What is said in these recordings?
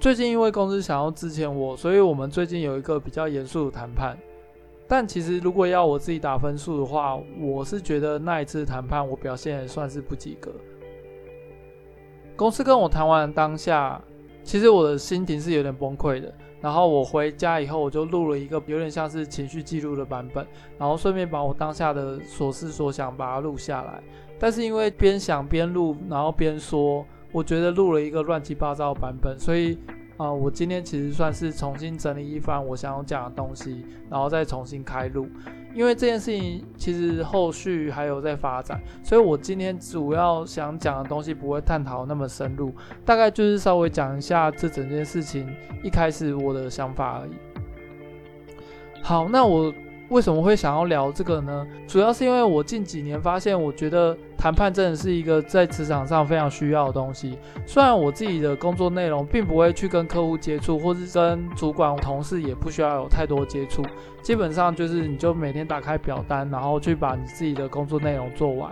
最近因为公司想要支遣我，所以我们最近有一个比较严肃的谈判。但其实如果要我自己打分数的话，我是觉得那一次谈判我表现也算是不及格。公司跟我谈完当下，其实我的心情是有点崩溃的。然后我回家以后，我就录了一个有点像是情绪记录的版本，然后顺便把我当下的所思所想把它录下来。但是因为边想边录，然后边说。我觉得录了一个乱七八糟的版本，所以啊、我今天其实算是重新整理一番我想要讲的东西，然后再重新开录。因为这件事情其实后续还有在发展，所以我今天主要想讲的东西不会探讨那么深入，大概就是稍微讲一下这整件事情一开始我的想法而已。好，那我。为什么会想要聊这个呢？主要是因为我近几年发现，我觉得谈判真的是一个在职场上非常需要的东西。虽然我自己的工作内容并不会去跟客户接触，或是跟主管、同事也不需要有太多接触，基本上就是你就每天打开表单，然后去把你自己的工作内容做完。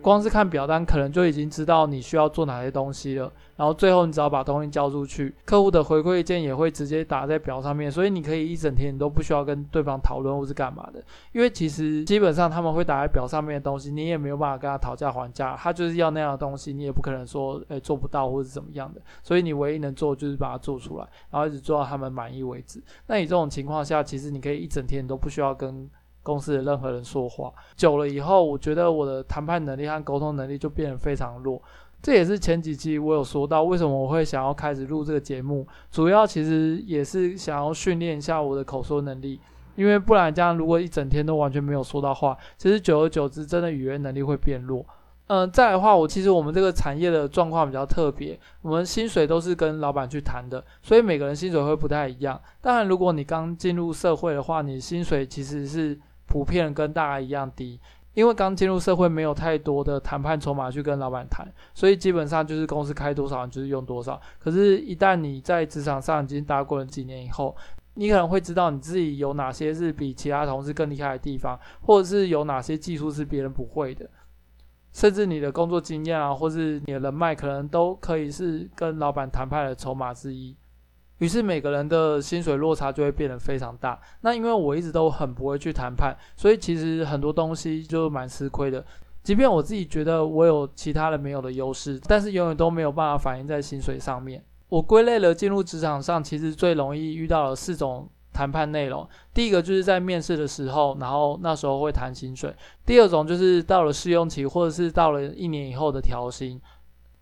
光是看表单，可能就已经知道你需要做哪些东西了。然后最后你只要把东西交出去，客户的回馈意见也会直接打在表上面，所以你可以一整天你都不需要跟对方讨论或是干嘛的。因为其实基本上他们会打在表上面的东西，你也没有办法跟他讨价还价，他就是要那样的东西，你也不可能说诶做不到或是怎么样的。所以你唯一能做就是把它做出来，然后一直做到他们满意为止。那你这种情况下，其实你可以一整天你都不需要跟。公司的任何人说话久了以后，我觉得我的谈判能力和沟通能力就变得非常弱。这也是前几期我有说到，为什么我会想要开始录这个节目，主要其实也是想要训练一下我的口说能力。因为不然这样，如果一整天都完全没有说到话，其实久而久之，真的语言能力会变弱。嗯、再来的话，我其实我们这个产业的状况比较特别，我们薪水都是跟老板去谈的，所以每个人薪水会不太一样。当然，如果你刚进入社会的话，你薪水其实是。普遍跟大家一样低，因为刚进入社会没有太多的谈判筹码去跟老板谈，所以基本上就是公司开多少你就是用多少。可是，一旦你在职场上已经打滚了几年以后，你可能会知道你自己有哪些是比其他同事更厉害的地方，或者是有哪些技术是别人不会的，甚至你的工作经验啊，或是你的人脉，可能都可以是跟老板谈判的筹码之一。于是每个人的薪水落差就会变得非常大。那因为我一直都很不会去谈判，所以其实很多东西就蛮吃亏的。即便我自己觉得我有其他人没有的优势，但是永远都没有办法反映在薪水上面。我归类了进入职场上，其实最容易遇到的四种谈判内容。第一个就是在面试的时候，然后那时候会谈薪水。第二种就是到了试用期，或者是到了一年以后的调薪。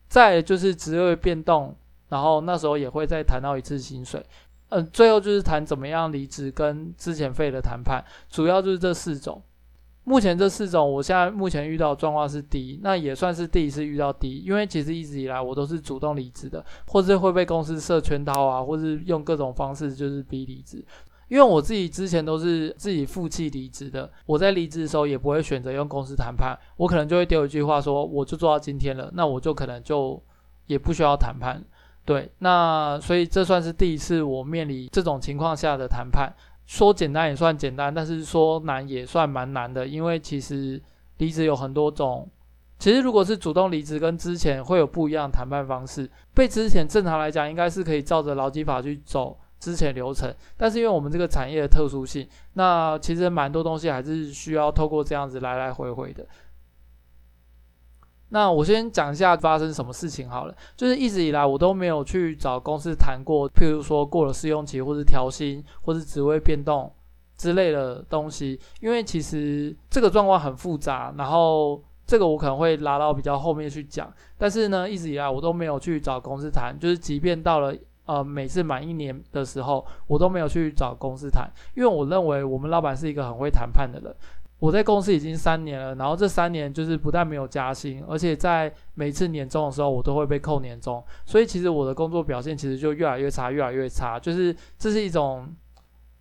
再就是职位变动。然后那时候也会再谈到一次薪水，嗯，最后就是谈怎么样离职跟之前费的谈判，主要就是这四种。目前这四种，我现在目前遇到的状况是低，那也算是第一次遇到低，因为其实一直以来我都是主动离职的，或是会被公司设圈套啊，或是用各种方式就是逼离职。因为我自己之前都是自己负气离职的，我在离职的时候也不会选择用公司谈判，我可能就会丢一句话说，我就做到今天了，那我就可能就也不需要谈判。对，那所以这算是第一次我面临这种情况下的谈判，说简单也算简单，但是说难也算蛮难的，因为其实离职有很多种，其实如果是主动离职跟之前会有不一样的谈判方式。被之前正常来讲应该是可以照着劳基法去走之前流程，但是因为我们这个产业的特殊性，那其实蛮多东西还是需要透过这样子来来回回的。那我先讲一下发生什么事情好了，就是一直以来我都没有去找公司谈过，譬如说过了试用期，或是调薪，或是职位变动之类的东西，因为其实这个状况很复杂，然后这个我可能会拉到比较后面去讲。但是呢，一直以来我都没有去找公司谈，就是即便到了呃每次满一年的时候，我都没有去找公司谈，因为我认为我们老板是一个很会谈判的人。我在公司已经三年了，然后这三年就是不但没有加薪，而且在每次年终的时候，我都会被扣年终，所以其实我的工作表现其实就越来越差，越来越差，就是这是一种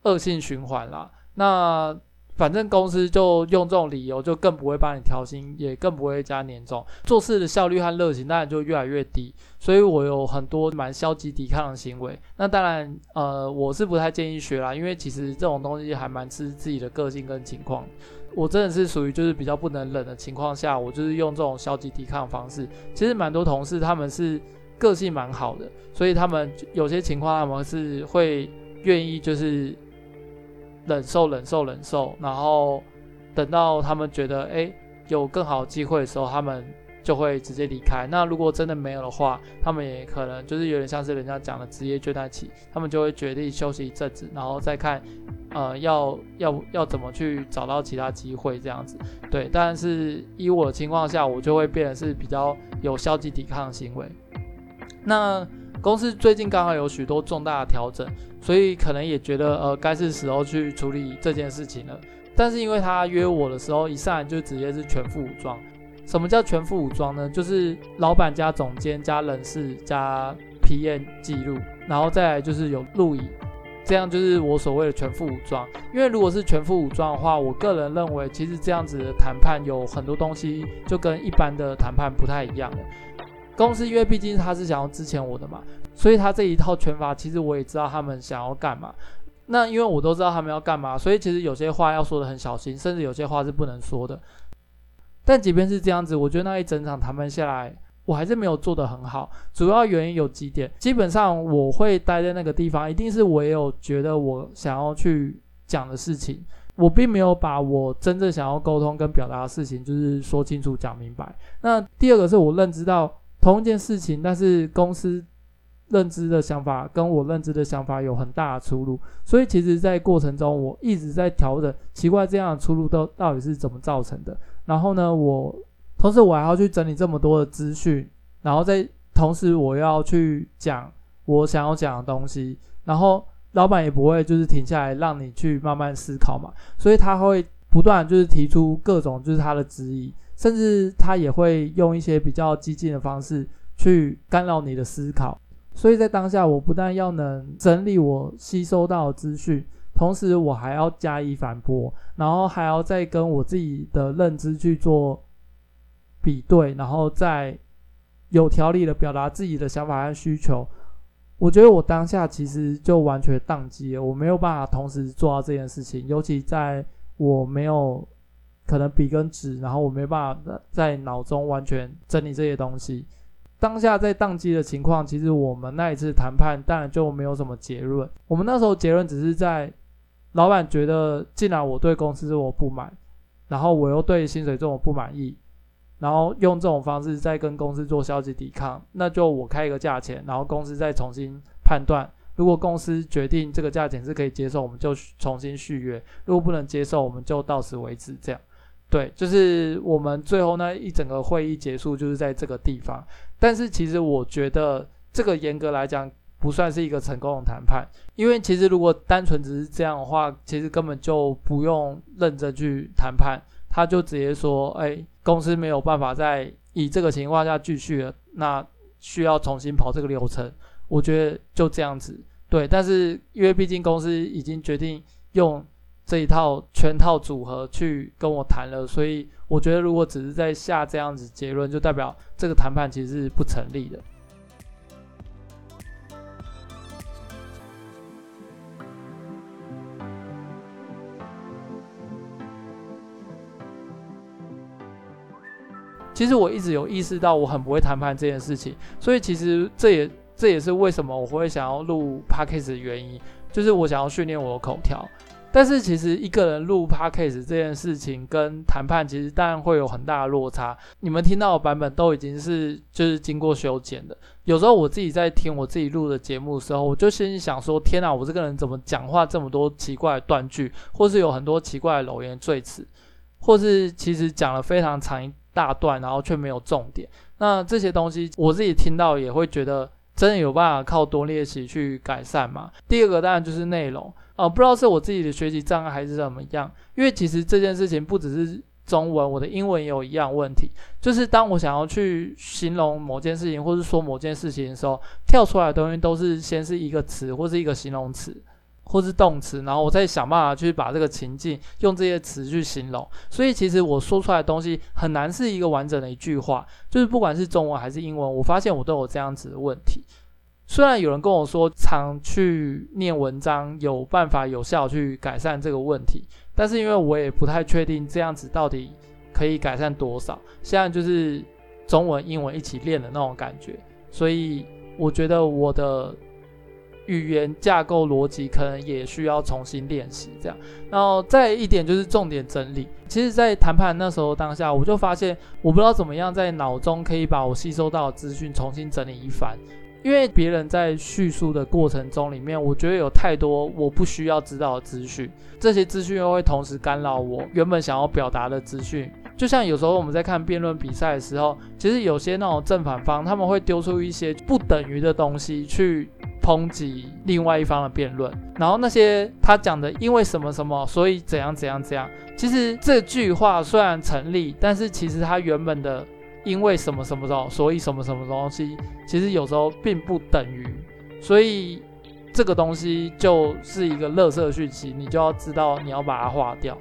恶性循环啦。那反正公司就用这种理由，就更不会帮你调薪，也更不会加年终，做事的效率和热情当然就越来越低。所以我有很多蛮消极抵抗的行为。那当然，呃，我是不太建议学啦，因为其实这种东西还蛮吃自己的个性跟情况。我真的是属于就是比较不能忍的情况下，我就是用这种消极抵抗方式。其实蛮多同事他们是个性蛮好的，所以他们有些情况他们是会愿意就是。忍受、忍受、忍受，然后等到他们觉得哎有更好的机会的时候，他们就会直接离开。那如果真的没有的话，他们也可能就是有点像是人家讲的职业倦怠期，他们就会决定休息一阵子，然后再看，呃，要要要怎么去找到其他机会这样子。对，但是以我的情况下，我就会变得是比较有消极抵抗行为。那公司最近刚好有许多重大的调整。所以可能也觉得，呃，该是时候去处理这件事情了。但是因为他约我的时候，一上来就直接是全副武装。什么叫全副武装呢？就是老板加总监加人事加 PM 记录，然后再来就是有录影，这样就是我所谓的全副武装。因为如果是全副武装的话，我个人认为，其实这样子的谈判有很多东西就跟一般的谈判不太一样了。公司因为毕竟他是想要资遣我的嘛，所以他这一套拳法其实我也知道他们想要干嘛。那因为我都知道他们要干嘛，所以其实有些话要说得很小心，甚至有些话是不能说的。但即便是这样子，我觉得那一整场谈判下来，我还是没有做得很好。主要原因有几点，基本上我会待在那个地方，一定是我也有觉得我想要去讲的事情，我并没有把我真正想要沟通跟表达的事情，就是说清楚讲明白。那第二个是我认知到。同一件事情，但是公司认知的想法跟我认知的想法有很大的出入，所以其实，在过程中我一直在调整，奇怪这样的出入都到底是怎么造成的。然后呢，我同时我还要去整理这么多的资讯，然后在同时我要去讲我想要讲的东西，然后老板也不会就是停下来让你去慢慢思考嘛，所以他会不断就是提出各种就是他的质疑。甚至他也会用一些比较激进的方式去干扰你的思考，所以在当下，我不但要能整理我吸收到的资讯，同时我还要加以反驳，然后还要再跟我自己的认知去做比对，然后再有条理的表达自己的想法和需求。我觉得我当下其实就完全宕机了，我没有办法同时做到这件事情，尤其在我没有。可能笔跟纸，然后我没办法在脑中完全整理这些东西。当下在宕机的情况，其实我们那一次谈判当然就没有什么结论。我们那时候结论只是在老板觉得，既然我对公司这么不满，然后我又对薪水这么不满意，然后用这种方式再跟公司做消极抵抗，那就我开一个价钱，然后公司再重新判断。如果公司决定这个价钱是可以接受，我们就重新续约；如果不能接受，我们就到此为止。这样。对，就是我们最后那一整个会议结束，就是在这个地方。但是其实我觉得这个严格来讲不算是一个成功的谈判，因为其实如果单纯只是这样的话，其实根本就不用认真去谈判，他就直接说：“哎，公司没有办法再以这个情况下继续了，那需要重新跑这个流程。”我觉得就这样子。对，但是因为毕竟公司已经决定用。这一套全套组合去跟我谈了，所以我觉得如果只是在下这样子结论，就代表这个谈判其实是不成立的。其实我一直有意识到我很不会谈判这件事情，所以其实这也这也是为什么我会想要录 Podcast 的原因，就是我想要训练我的口条。但是其实一个人录 podcast 这件事情跟谈判其实当然会有很大的落差。你们听到的版本都已经是就是经过修剪的。有时候我自己在听我自己录的节目的时候，我就心里想说：天哪，我这个人怎么讲话这么多奇怪的断句，或是有很多奇怪的冗言赘词，或是其实讲了非常长一大段，然后却没有重点。那这些东西我自己听到也会觉得真的有办法靠多练习去改善吗？第二个当然就是内容。呃，不知道是我自己的学习障碍还是怎么样，因为其实这件事情不只是中文，我的英文也有一样问题，就是当我想要去形容某件事情，或是说某件事情的时候，跳出来的东西都是先是一个词或是一个形容词，或是动词，然后我再想办法去把这个情境用这些词去形容。所以其实我说出来的东西很难是一个完整的一句话，就是不管是中文还是英文，我发现我都有这样子的问题。虽然有人跟我说常去念文章有办法有效去改善这个问题，但是因为我也不太确定这样子到底可以改善多少。现在就是中文、英文一起练的那种感觉，所以我觉得我的语言架构逻辑可能也需要重新练习。这样，然后再一点就是重点整理。其实，在谈判那时候当下，我就发现我不知道怎么样在脑中可以把我吸收到的资讯重新整理一番。因为别人在叙述的过程中里面，我觉得有太多我不需要知道的资讯，这些资讯又会同时干扰我原本想要表达的资讯。就像有时候我们在看辩论比赛的时候，其实有些那种正反方他们会丢出一些不等于的东西去抨击另外一方的辩论，然后那些他讲的因为什么什么，所以怎样怎样怎样，其实这句话虽然成立，但是其实他原本的。因为什么什么时候，所以什么什么东西，其实有时候并不等于，所以这个东西就是一个垃圾讯息，你就要知道你要把它划掉，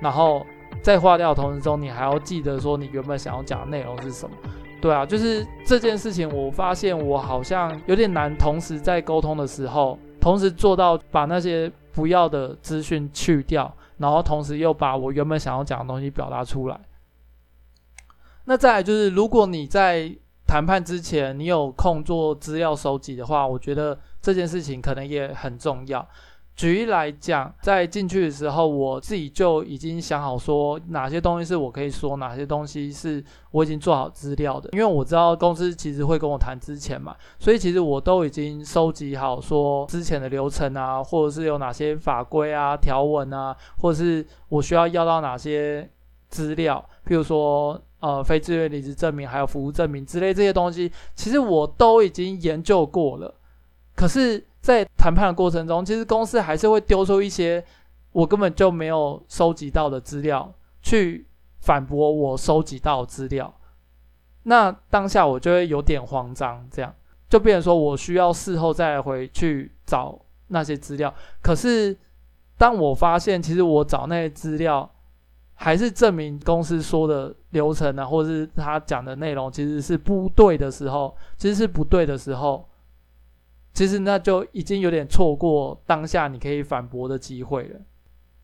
然后在划掉的同时中，你还要记得说你原本想要讲的内容是什么。对啊，就是这件事情，我发现我好像有点难，同时在沟通的时候，同时做到把那些不要的资讯去掉，然后同时又把我原本想要讲的东西表达出来。那再来就是，如果你在谈判之前你有空做资料收集的话，我觉得这件事情可能也很重要。举例来讲，在进去的时候，我自己就已经想好说哪些东西是我可以说，哪些东西是我已经做好资料的。因为我知道公司其实会跟我谈之前嘛，所以其实我都已经收集好说之前的流程啊，或者是有哪些法规啊、条文啊，或者是我需要要到哪些资料，譬如说。呃，非自愿离职证明，还有服务证明之类这些东西，其实我都已经研究过了。可是，在谈判的过程中，其实公司还是会丢出一些我根本就没有收集到的资料，去反驳我收集到资料。那当下我就会有点慌张，这样就变成说我需要事后再回去找那些资料。可是，当我发现其实我找那些资料，还是证明公司说的流程啊，或者是他讲的内容其实是不对的时候，其实是不对的时候，其实那就已经有点错过当下你可以反驳的机会了。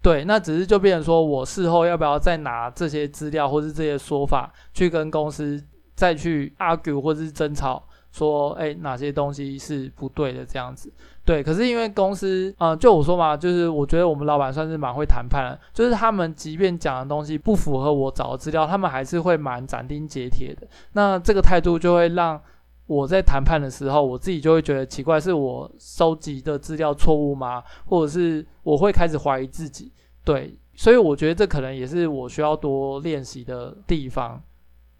对，那只是就变成说我事后要不要再拿这些资料或是这些说法去跟公司再去 argue 或是争吵。说，哎，哪些东西是不对的？这样子，对。可是因为公司，啊、就我说嘛，就是我觉得我们老板算是蛮会谈判的，就是他们即便讲的东西不符合我找的资料，他们还是会蛮斩钉截铁的。那这个态度就会让我在谈判的时候，我自己就会觉得奇怪，是我收集的资料错误吗？或者是我会开始怀疑自己？对，所以我觉得这可能也是我需要多练习的地方，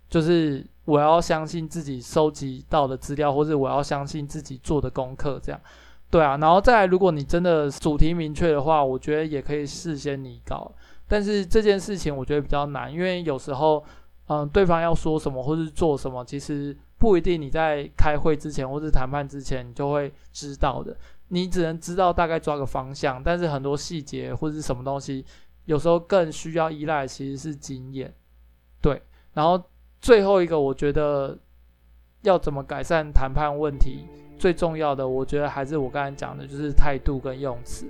就是。我要相信自己收集到的资料，或者我要相信自己做的功课，这样，对啊。然后再来，如果你真的主题明确的话，我觉得也可以事先拟稿。但是这件事情我觉得比较难，因为有时候，嗯，对方要说什么或是做什么，其实不一定你在开会之前或是谈判之前你就会知道的。你只能知道大概抓个方向，但是很多细节或是什么东西，有时候更需要依赖其实是经验。对，然后。最后一个，我觉得要怎么改善谈判问题，最重要的，我觉得还是我刚才讲的，就是态度跟用词。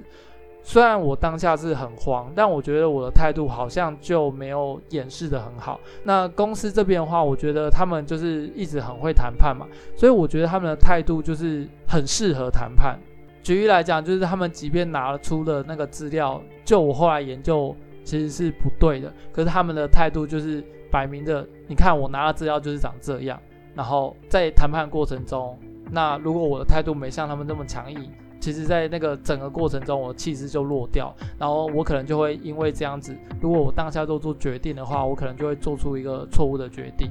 虽然我当下是很慌，但我觉得我的态度好像就没有掩饰得很好。那公司这边的话，我觉得他们就是一直很会谈判嘛，所以我觉得他们的态度就是很适合谈判。举例来讲，就是他们即便拿出了那个资料，就我后来研究其实是不对的，可是他们的态度就是。摆明的，你看我拿的资料就是长这样。然后在谈判过程中，那如果我的态度没像他们那么强硬，其实，在那个整个过程中，我气势就落掉。然后我可能就会因为这样子，如果我当下做出决定的话，我可能就会做出一个错误的决定。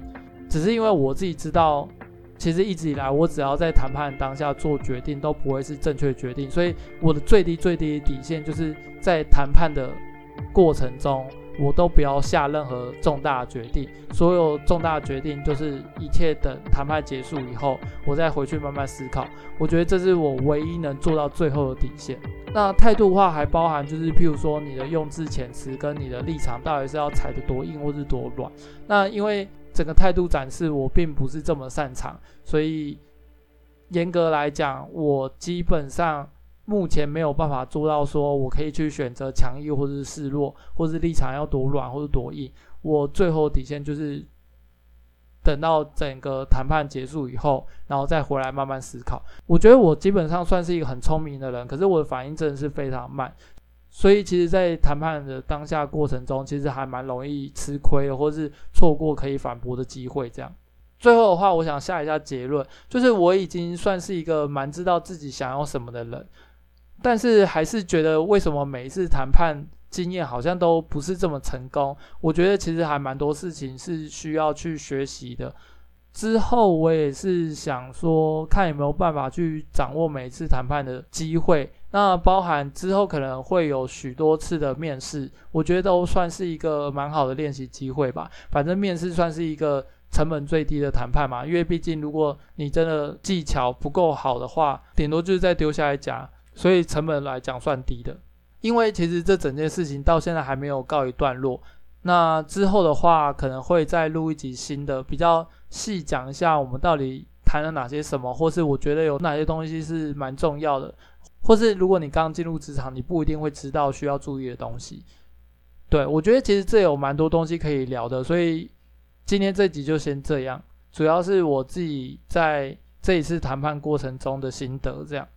只是因为我自己知道，其实一直以来，我只要在谈判当下做决定，都不会是正确决定。所以我的最低最低底线，就是在谈判的过程中。我都不要下任何重大决定。所有重大决定就是一切等谈判结束以后，我再回去慢慢思考。我觉得这是我唯一能做到最后的底线。那态度的话，还包含就是譬如说你的用字遣词跟你的立场，到底是要踩得多硬或是多软。那因为整个态度展示我并不是这么擅长，所以严格来讲，我基本上。目前没有办法做到说，我可以去选择强硬或者是示弱，或是立场要多软或者多硬。我最后底线就是等到整个谈判结束以后，然后再回来慢慢思考。我觉得我基本上算是一个很聪明的人，可是我的反应真的是非常慢。所以其实，在谈判的当下过程中，其实还蛮容易吃亏的，或是错过可以反驳的机会。这样，最后的话，我想下一下结论，就是我已经算是一个蛮知道自己想要什么的人。但是还是觉得，为什么每一次谈判经验好像都不是这么成功？我觉得其实还蛮多事情是需要去学习的。之后我也是想说，看有没有办法去掌握每一次谈判的机会。那包含之后可能会有许多次的面试，我觉得都算是一个蛮好的练习机会吧。反正面试算是一个成本最低的谈判嘛，因为毕竟如果你真的技巧不够好的话，顶多就是再丢下来讲。所以成本来讲算低的，因为其实这整件事情到现在还没有告一段落。那之后的话，可能会再录一集新的，比较细讲一下我们到底谈了哪些什么，或是我觉得有哪些东西是蛮重要的，或是如果你刚进入职场，你不一定会知道需要注意的东西。对，我觉得其实这有蛮多东西可以聊的，所以今天这集就先这样，主要是我自己在这一次谈判过程中的心得这样。